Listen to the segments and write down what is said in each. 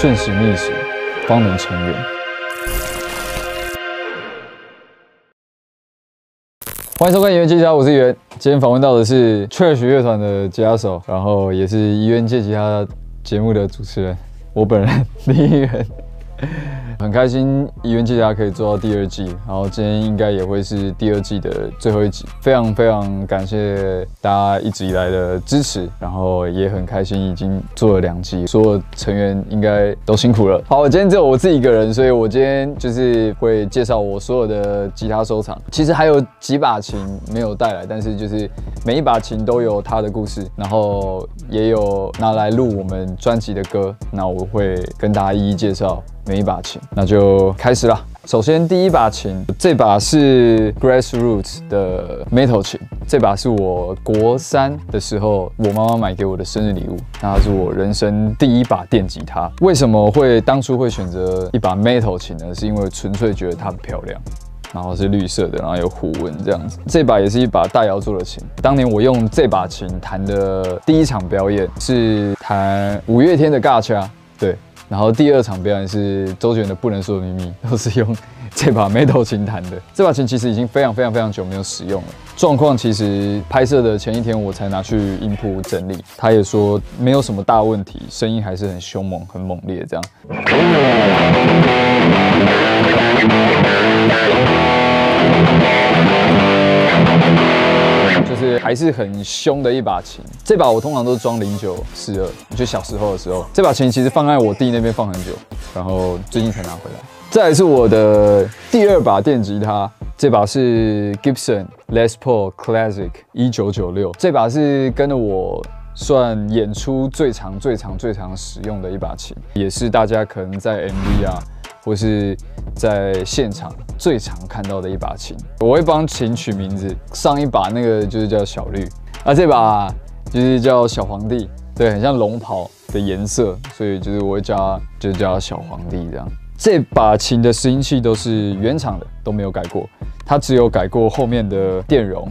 顺时逆时，方能成圆。欢迎收看《演员吉他》，我是元。今天访问到的是 Trash 乐团的吉他手，然后也是《医院借吉他》节目的主持人，我本人 李一元。很开心《一元记家》可以做到第二季，然后今天应该也会是第二季的最后一集。非常非常感谢大家一直以来的支持，然后也很开心已经做了两季，所有成员应该都辛苦了。好，今天只有我自己一个人，所以我今天就是会介绍我所有的吉他收藏。其实还有几把琴没有带来，但是就是每一把琴都有它的故事，然后也有拿来录我们专辑的歌。那我会跟大家一一介绍。每一把琴，那就开始了。首先，第一把琴，这把是 Grassroots 的 Metal 琴，这把是我国三的时候我妈妈买给我的生日礼物，那是我人生第一把电吉他。为什么会当初会选择一把 Metal 琴呢？是因为纯粹觉得它很漂亮，然后是绿色的，然后有虎纹这样子。这把也是一把大窑做的琴。当年我用这把琴弹的第一场表演是弹五月天的《尬掐》，对。然后第二场表演是周杰伦的《不能说的秘密》，都是用这把 metal 琴弹的。这把琴其实已经非常非常非常久没有使用了，状况其实拍摄的前一天我才拿去音铺整理，他也说没有什么大问题，声音还是很凶猛、很猛烈这样。还是很凶的一把琴，这把我通常都是装零九四二，就小时候的时候，这把琴其实放在我弟那边放很久，然后最近才拿回来。再来是我的第二把电吉他，这把是 Gibson Les Paul Classic 一九九六，这把是跟着我算演出最长、最长、最长使用的一把琴，也是大家可能在 MV 啊。或是在现场最常看到的一把琴，我会帮琴取名字。上一把那个就是叫小绿，啊，这把就是叫小皇帝，对，很像龙袍的颜色，所以就是我会叫就叫小皇帝这样。这把琴的拾音器都是原厂的，都没有改过，它只有改过后面的电容。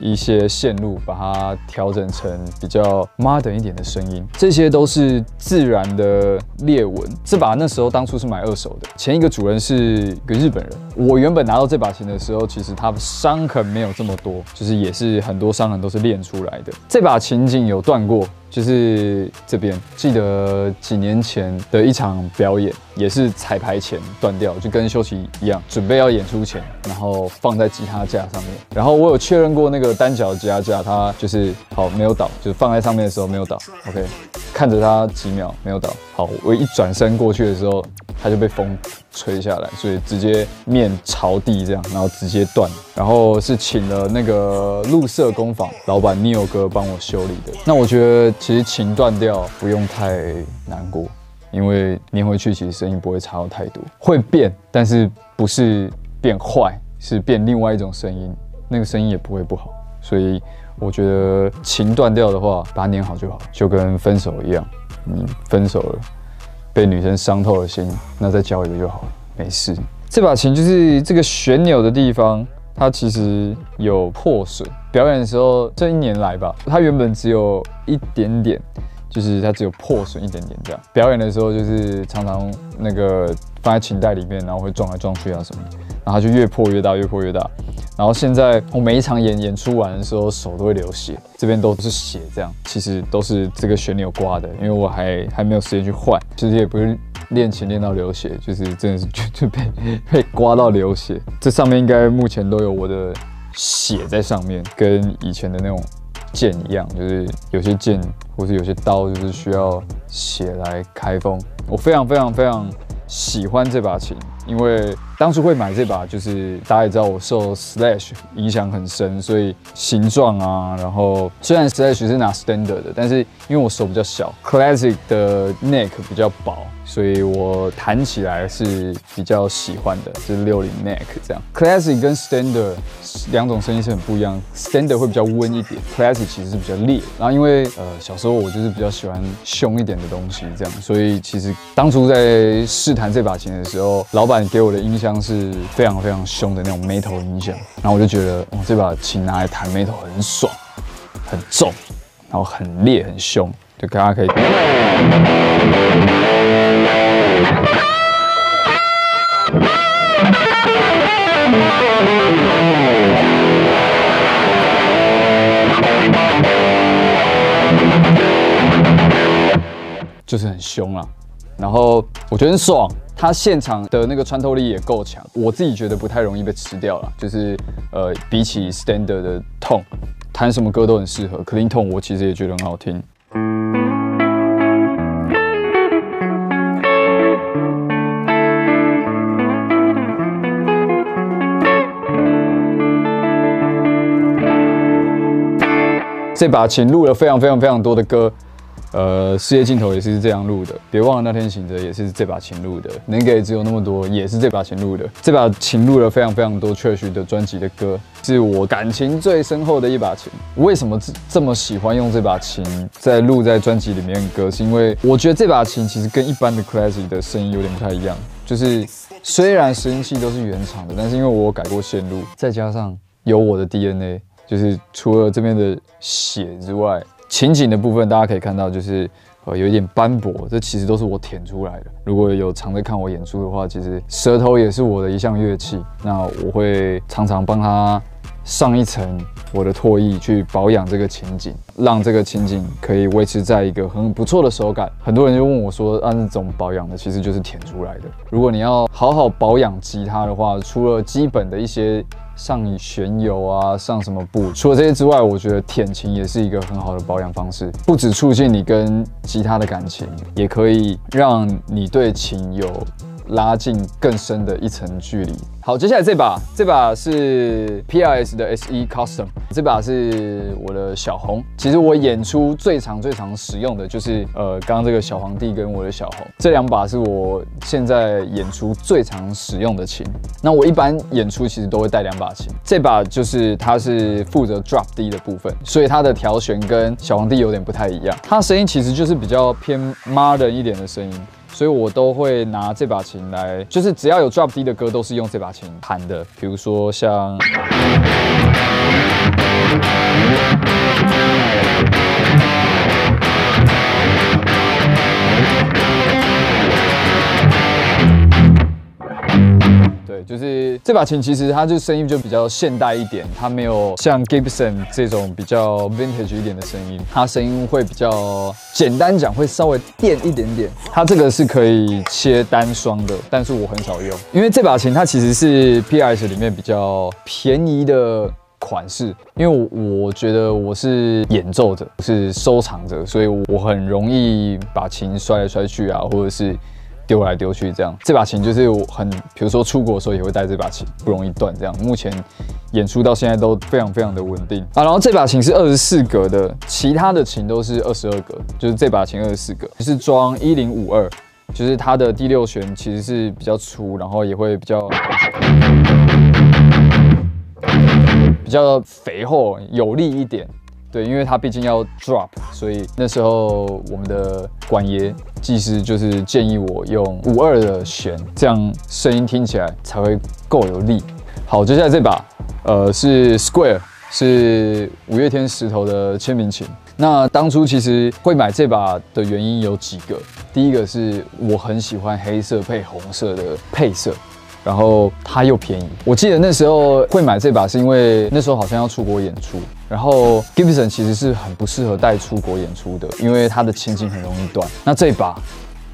一些线路，把它调整成比较 modern 一点的声音，这些都是自然的裂纹。这把那时候当初是买二手的，前一个主人是一个日本人。我原本拿到这把琴的时候，其实它伤痕没有这么多，就是也是很多伤痕都是练出来的。这把琴颈有断过。就是这边，记得几年前的一场表演，也是彩排前断掉，就跟修齐一样，准备要演出前，然后放在吉他架上面。然后我有确认过那个单脚吉他架，它就是好没有倒，就是放在上面的时候没有倒。OK，看着它几秒没有倒。好，我一转身过去的时候。它就被风吹下来，所以直接面朝地这样，然后直接断。然后是请了那个路色工坊老板 Neil 哥帮我修理的。那我觉得其实琴断掉不用太难过，因为粘回去其实声音不会差到太多，会变，但是不是变坏，是变另外一种声音，那个声音也不会不好。所以我觉得琴断掉的话，把它粘好就好，就跟分手一样，嗯分手了。被女生伤透了心，那再交一个就好了，没事。这把琴就是这个旋钮的地方，它其实有破损。表演的时候，这一年来吧，它原本只有一点点，就是它只有破损一点点这样。表演的时候，就是常常那个放在琴袋里面，然后会撞来撞去啊什么，然后就越破越大，越破越大。然后现在我每一场演演出完的时候，手都会流血，这边都是血，这样其实都是这个旋钮刮的，因为我还还没有时间去换，其实也不是练琴练到流血，就是真的是就就被被刮到流血。这上面应该目前都有我的血在上面，跟以前的那种剑一样，就是有些剑或是有些刀就是需要血来开封。我非常非常非常喜欢这把琴，因为。当初会买这把，就是大家也知道我受 Slash 影响很深，所以形状啊，然后虽然 Slash 是拿 Standard 的，但是因为我手比较小，Classic 的 neck 比较薄，所以我弹起来是比较喜欢的，是六零 neck 这样。Classic 跟 Standard 两种声音是很不一样，Standard 会比较温一点，Classic 其实是比较烈。然后因为呃小时候我就是比较喜欢凶一点的东西，这样，所以其实当初在试弹这把琴的时候，老板给我的音箱。是非常非常凶的那种 metal 音响，然后我就觉得哦，这把琴拿来弹 metal 很爽，很重，然后很烈很凶，就大家可以。就是很凶啊，然后我觉得很爽，它现场的那个穿透力也够强，我自己觉得不太容易被吃掉了。就是呃，比起 standard 的痛，弹什么歌都很适合。clean 痛我其实也觉得很好听。这把琴录了非常非常非常多的歌。呃，世界尽头也是这样录的，别忘了那天醒着也是这把琴录的，能给只有那么多，也是这把琴录的。这把琴录了非常非常多 Church 的专辑的歌，是我感情最深厚的一把琴。为什么这么喜欢用这把琴在录在专辑里面的歌？是因为我觉得这把琴其实跟一般的 Classic 的声音有点不太一样，就是虽然拾音器都是原厂的，但是因为我改过线路，再加上有我的 DNA，就是除了这边的血之外。琴颈的部分，大家可以看到，就是呃有一点斑驳，这其实都是我舔出来的。如果有常在看我演出的话，其实舌头也是我的一项乐器。那我会常常帮他上一层我的唾液，去保养这个琴颈，让这个琴颈可以维持在一个很不错的手感。很多人就问我说，啊，那怎么保养的？其实就是舔出来的。如果你要好好保养吉他的话，除了基本的一些。上旋油啊，上什么布？除了这些之外，我觉得舔琴也是一个很好的保养方式，不止促进你跟吉他的感情，也可以让你对琴有。拉近更深的一层距离。好，接下来这把，这把是 PRS 的 SE Custom，这把是我的小红。其实我演出最常、最常使用的就是呃，刚刚这个小皇帝跟我的小红，这两把是我现在演出最常使用的琴。那我一般演出其实都会带两把琴，这把就是它是负责 drop D 的部分，所以它的调弦跟小皇帝有点不太一样，它声音其实就是比较偏 modern 一点的声音。所以我都会拿这把琴来，就是只要有 drop D 的歌，都是用这把琴弹的。比如说像。这把琴，其实它就声音就比较现代一点，它没有像 Gibson 这种比较 vintage 一点的声音，它声音会比较简单讲，会稍微垫一点点。它这个是可以切单双的，但是我很少用，因为这把琴它其实是 PS 里面比较便宜的款式，因为我觉得我是演奏者，是收藏者，所以我很容易把琴摔来摔去啊，或者是。丢来丢去这样，这把琴就是我很，比如说出国的时候也会带这把琴，不容易断。这样，目前演出到现在都非常非常的稳定啊。然后这把琴是二十四格的，其他的琴都是二十二格，就是这把琴二十四格，是装一零五二，就是它的第六弦其实是比较粗，然后也会比较比较肥厚有力一点。对，因为它毕竟要 drop，所以那时候我们的管爷技师就是建议我用五二的弦，这样声音听起来才会够有力。好，接下来这把，呃，是 Square，是五月天石头的签名琴。那当初其实会买这把的原因有几个，第一个是我很喜欢黑色配红色的配色。然后它又便宜，我记得那时候会买这把是因为那时候好像要出国演出，然后 Gibson 其实是很不适合带出国演出的，因为它的前颈很容易断。那这把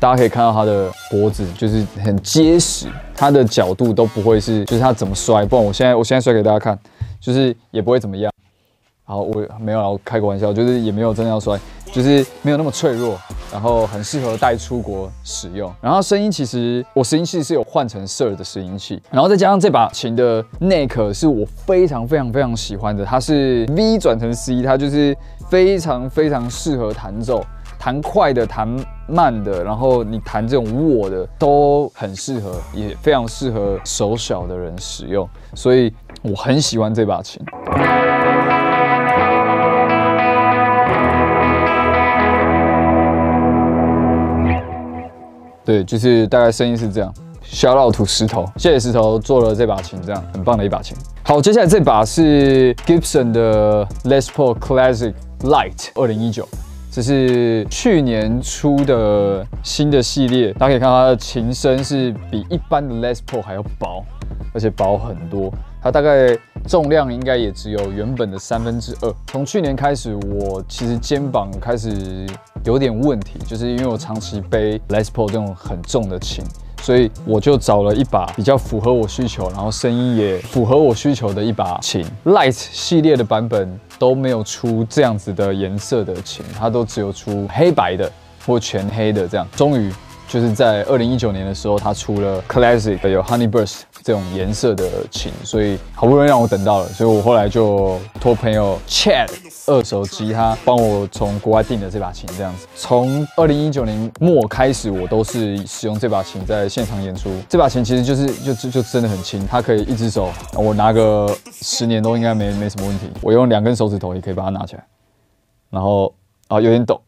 大家可以看到它的脖子就是很结实，它的角度都不会是，就是它怎么摔，不然我现在我现在摔给大家看，就是也不会怎么样。好，我没有我开个玩笑，就是也没有真的要摔，就是没有那么脆弱，然后很适合带出国使用。然后声音其实我拾音器是有换成 Sir 的拾音器，然后再加上这把琴的 neck 是我非常非常非常喜欢的，它是 V 转成 C，它就是非常非常适合弹奏，弹快的、弹慢的，然后你弹这种握的都很适合，也非常适合手小的人使用，所以我很喜欢这把琴。对，就是大概声音是这样。小老土石头，谢谢石头做了这把琴，这样很棒的一把琴。好，接下来这把是 Gibson 的 Les Paul Classic Light 二零一九，这是去年出的新的系列，大家可以看到它的琴身是比一般的 Les Paul 还要薄，而且薄很多。它大概重量应该也只有原本的三分之二。从去年开始，我其实肩膀开始有点问题，就是因为我长期背 Les Paul 这种很重的琴，所以我就找了一把比较符合我需求，然后声音也符合我需求的一把琴。Light 系列的版本都没有出这样子的颜色的琴，它都只有出黑白的或全黑的这样。终于。就是在二零一九年的时候，他出了 Classic 有 Honey Burst 这种颜色的琴，所以好不容易让我等到了，所以我后来就托朋友 Chad 二手吉他帮我从国外订的这把琴，这样子。从二零一九年末开始，我都是使用这把琴在现场演出。这把琴其实就是就就就真的很轻，它可以一只手，我拿个十年都应该没没什么问题。我用两根手指头也可以把它拿起来，然后啊有点抖。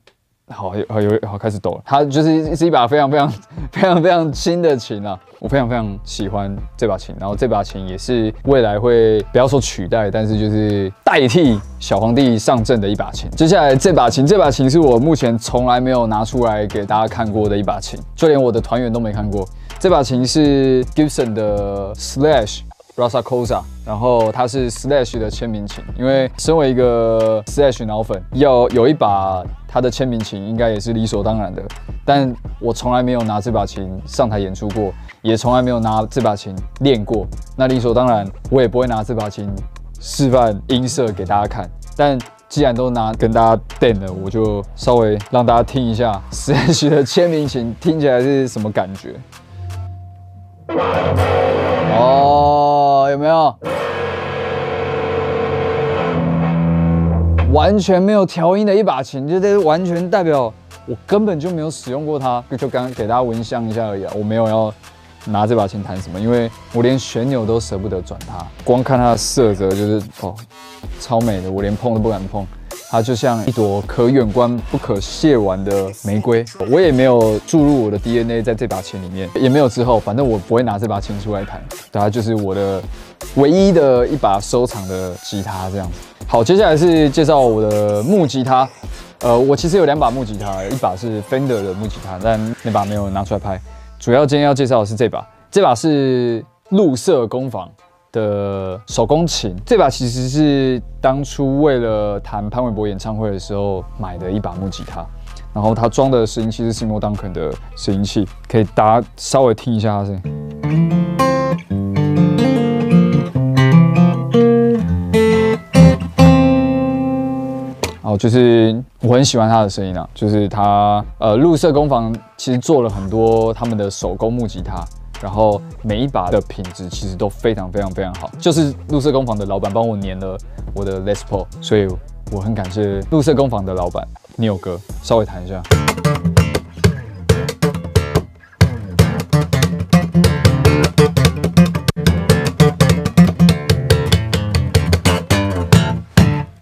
好，好有好开始抖了。它就是是一把非常非常非常非常新的琴啊，我非常非常喜欢这把琴。然后这把琴也是未来会不要说取代，但是就是代替小皇帝上阵的一把琴。接下来这把琴，这把琴是我目前从来没有拿出来给大家看过的一把琴，就连我的团员都没看过。这把琴是 Gibson 的 Slash。Rasakosa，然后它是 Slash 的签名琴，因为身为一个 Slash 脑粉，要有一把他的签名琴，应该也是理所当然的。但我从来没有拿这把琴上台演出过，也从来没有拿这把琴练过。那理所当然，我也不会拿这把琴示范音色给大家看。但既然都拿跟大家练了，我就稍微让大家听一下 Slash 的签名琴听起来是什么感觉。哦，完全没有调音的一把琴，就这完全代表我根本就没有使用过它，就刚给大家闻香一下而已啊！我没有要拿这把琴弹什么，因为我连旋钮都舍不得转它，光看它的色泽就是哦，超美的，我连碰都不敢碰。它就像一朵可远观不可亵玩的玫瑰，我也没有注入我的 DNA 在这把琴里面，也没有之后，反正我不会拿这把琴出来弹，它就是我的唯一的一把收藏的吉他这样子。好，接下来是介绍我的木吉他，呃，我其实有两把木吉他，一把是 Fender 的木吉他，但那把没有拿出来拍。主要今天要介绍的是这把，这把是露色工坊。的手工琴，这把其实是当初为了弹潘玮柏演唱会的时候买的一把木吉他，然后它装的拾音器是 Simo Duncan 的拾音器，可以大家稍微听一下它声音。哦，就是我很喜欢它的声音啊，就是它呃绿色工坊其实做了很多他们的手工木吉他。然后每一把的品质其实都非常非常非常好，就是绿色工坊的老板帮我粘了我的 Les Paul，所以我很感谢绿色工坊的老板 Neil 哥。稍微弹一下，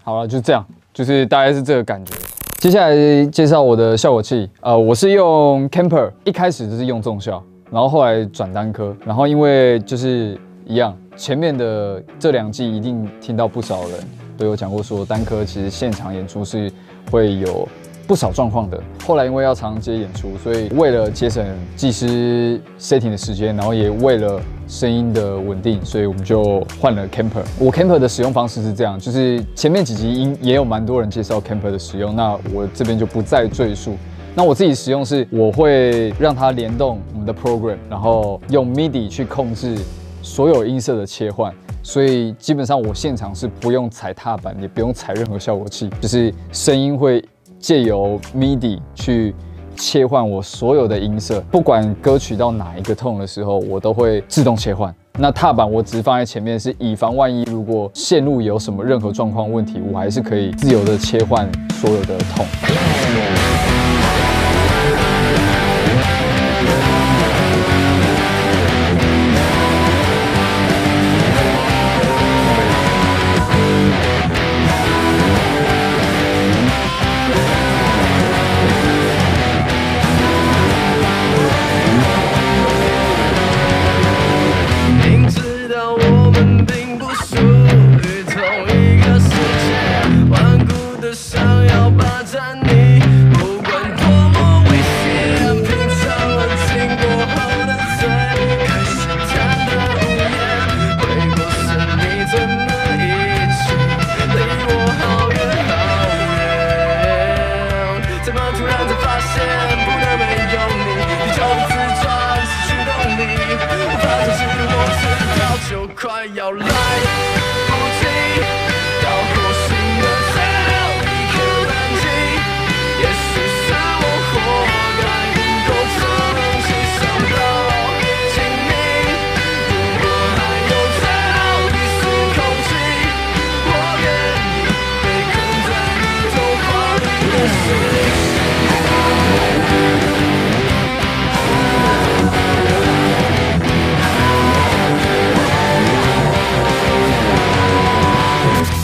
好了，就这样，就是大概是这个感觉。接下来介绍我的效果器，呃，我是用 Camper，一开始就是用重效。然后后来转单科，然后因为就是一样，前面的这两季一定听到不少人都有讲过，说单科其实现场演出是会有不少状况的。后来因为要常接演出，所以为了节省技师 setting 的时间，然后也为了声音的稳定，所以我们就换了 Camper。我 Camper 的使用方式是这样，就是前面几集应也有蛮多人介绍 Camper 的使用，那我这边就不再赘述。那我自己使用是，我会让它联动我们的 program，然后用 MIDI 去控制所有音色的切换，所以基本上我现场是不用踩踏板，也不用踩任何效果器，就是声音会借由 MIDI 去切换我所有的音色，不管歌曲到哪一个痛的时候，我都会自动切换。那踏板我只放在前面，是以防万一，如果线路有什么任何状况问题，我还是可以自由的切换所有的 tone。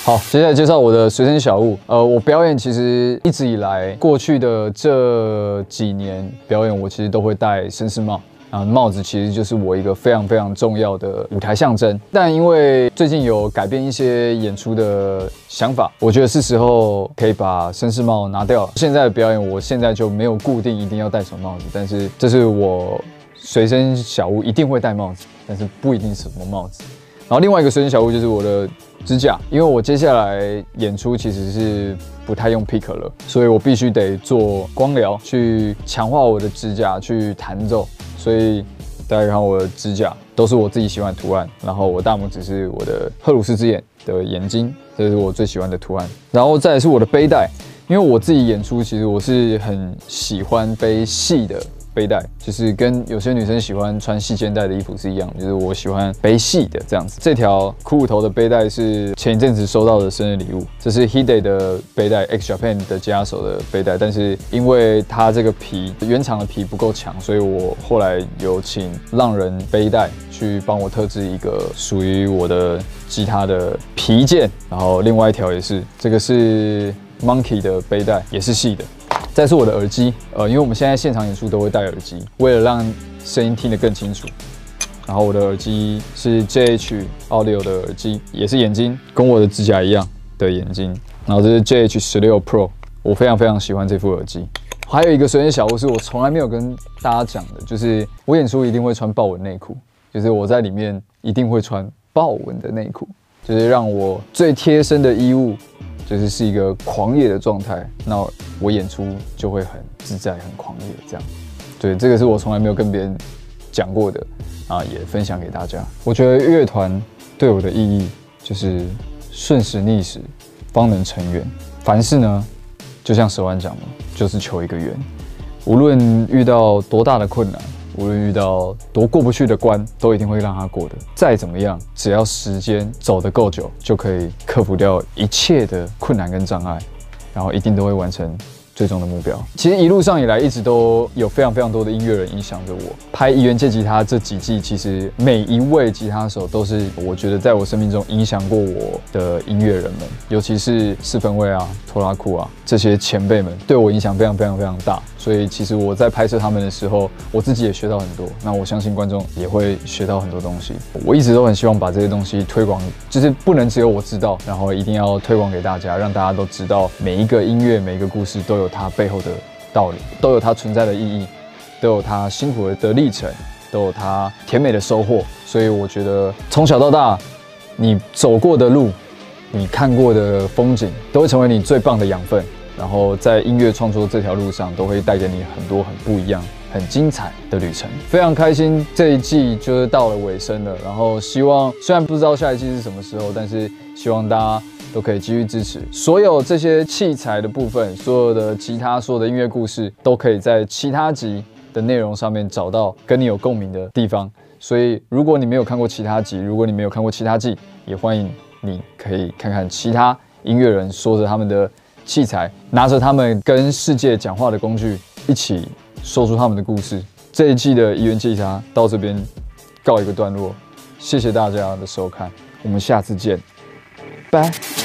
好，接下来介绍我的随身小物。呃，我表演其实一直以来，过去的这几年表演，我其实都会戴绅士帽。啊，帽子其实就是我一个非常非常重要的舞台象征。但因为最近有改变一些演出的想法，我觉得是时候可以把绅士帽拿掉了。现在的表演，我现在就没有固定一定要戴什么帽子，但是这是我随身小物，一定会戴帽子，但是不一定什么帽子。然后另外一个随身小物就是我的支架，因为我接下来演出其实是不太用 pick 了，所以我必须得做光疗去强化我的指甲，去弹奏。所以大家看我的指甲都是我自己喜欢的图案，然后我大拇指是我的赫鲁斯之眼的眼睛，这是我最喜欢的图案。然后再是我的背带，因为我自己演出其实我是很喜欢背细的。背带就是跟有些女生喜欢穿细肩带的衣服是一样，就是我喜欢背细的这样子。这条骷髅头的背带是前一阵子收到的生日礼物，这是 Hide 的背带，X Japan 的吉他手的背带。但是因为它这个皮原厂的皮不够强，所以我后来有请浪人背带去帮我特制一个属于我的吉他的皮件。然后另外一条也是，这个是 Monkey 的背带，也是细的。再是我的耳机，呃，因为我们现在现场演出都会戴耳机，为了让声音听得更清楚。然后我的耳机是 JH Audio 的耳机，也是眼睛，跟我的指甲一样的眼睛。然后这是 JH 十六 Pro，我非常非常喜欢这副耳机。还有一个随身小物是我从来没有跟大家讲的，就是我演出一定会穿豹纹内裤，就是我在里面一定会穿豹纹的内裤，就是让我最贴身的衣物。就是是一个狂野的状态，那我演出就会很自在、很狂野这样。对，这个是我从来没有跟别人讲过的啊，也分享给大家。我觉得乐团对我的意义就是顺时逆时方能成圆。凡事呢，就像蛇丸讲的，就是求一个圆。无论遇到多大的困难。无论遇到多过不去的关，都一定会让他过的。再怎么样，只要时间走得够久，就可以克服掉一切的困难跟障碍，然后一定都会完成。最终的目标，其实一路上以来，一直都有非常非常多的音乐人影响着我。拍《一元借吉他》这几季，其实每一位吉他手都是我觉得在我生命中影响过我的音乐人们，尤其是四分卫啊、托拉库啊这些前辈们，对我影响非常非常非常大。所以其实我在拍摄他们的时候，我自己也学到很多。那我相信观众也会学到很多东西。我一直都很希望把这些东西推广，就是不能只有我知道，然后一定要推广给大家，让大家都知道每一个音乐、每一个故事都有。它背后的道理，都有它存在的意义，都有它辛苦的历程，都有它甜美的收获。所以我觉得从小到大，你走过的路，你看过的风景，都会成为你最棒的养分。然后在音乐创作这条路上，都会带给你很多很不一样、很精彩的旅程。非常开心，这一季就是到了尾声了。然后希望，虽然不知道下一季是什么时候，但是希望大家。都可以继续支持所有这些器材的部分，所有的吉他，所有的音乐故事，都可以在其他集的内容上面找到跟你有共鸣的地方。所以，如果你没有看过其他集，如果你没有看过其他季，也欢迎你可以看看其他音乐人说着他们的器材，拿着他们跟世界讲话的工具，一起说出他们的故事。这一季的一元吉他到这边告一个段落，谢谢大家的收看，我们下次见，拜。